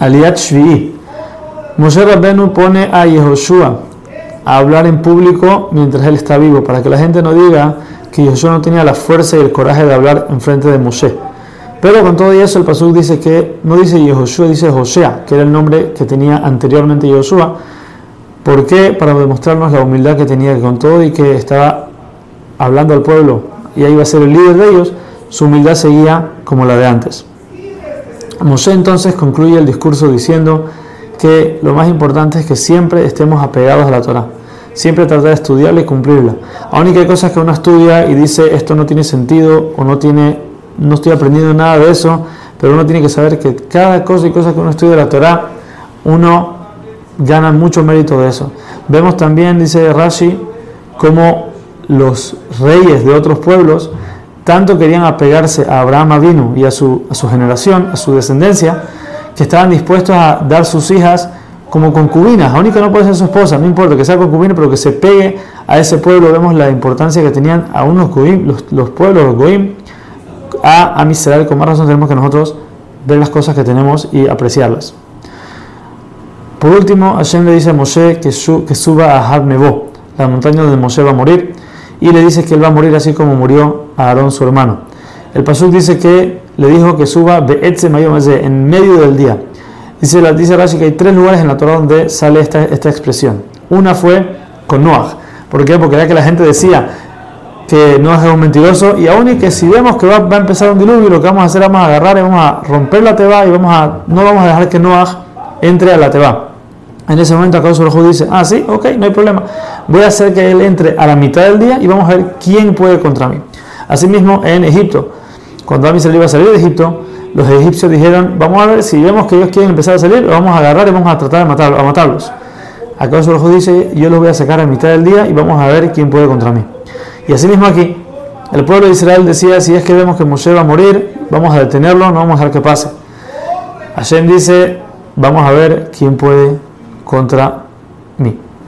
Aliat Shvi'i. Moshe Rabbenu pone a Yehoshua a hablar en público mientras él está vivo, para que la gente no diga que Yehoshua no tenía la fuerza y el coraje de hablar en frente de Moshe. Pero con todo eso el Pasuk dice que no dice Yehoshua, dice Josea, que era el nombre que tenía anteriormente Yehoshua. ¿Por qué? Para demostrarnos la humildad que tenía con todo y que estaba hablando al pueblo y ahí iba a ser el líder de ellos, su humildad seguía como la de antes. Moshe entonces concluye el discurso diciendo que lo más importante es que siempre estemos apegados a la Torah, siempre tratar de estudiarla y cumplirla. Aún que hay cosas que uno estudia y dice esto no tiene sentido o no tiene, no estoy aprendiendo nada de eso, pero uno tiene que saber que cada cosa y cosa que uno estudia de la Torah, uno gana mucho mérito de eso. Vemos también, dice Rashi, cómo los reyes de otros pueblos tanto querían apegarse a Abraham Avinu y a su, a su generación, a su descendencia, que estaban dispuestos a dar sus hijas como concubinas, aún que no puede ser su esposa, no importa que sea concubina, pero que se pegue a ese pueblo, vemos la importancia que tenían a unos los, los, pueblos, los goim, a, a con más razón tenemos que nosotros ver las cosas que tenemos y apreciarlas. Por último, Hashem le dice a Moshe que, que suba a Har la montaña donde Moshe va a morir, y le dice que él va a morir así como murió a Aarón su hermano. El Pasuk dice que le dijo que suba en medio del día. Dice, dice Rashi que hay tres lugares en la Torah donde sale esta, esta expresión. Una fue con Noah. ¿Por qué? Porque era que la gente decía que Noah es un mentiroso y aún y que si vemos que va, a empezar un diluvio, lo que vamos a hacer vamos a agarrar y vamos a romper la teba y vamos a, no vamos a dejar que Noah entre a la teba. En ese momento acá Suraju dice, ah, sí, ok, no hay problema. Voy a hacer que él entre a la mitad del día y vamos a ver quién puede contra mí. Asimismo, en Egipto, cuando Amisrael iba a salir de Egipto, los egipcios dijeron, vamos a ver si vemos que ellos quieren empezar a salir, lo vamos a agarrar y vamos a tratar de matarlos. A matarlos. Acá Suraju dice, yo los voy a sacar a mitad del día y vamos a ver quién puede contra mí. Y asimismo aquí, el pueblo de Israel decía, si es que vemos que Moshe va a morir, vamos a detenerlo, no vamos a dejar que pase. Hashem dice, vamos a ver quién puede contra mí.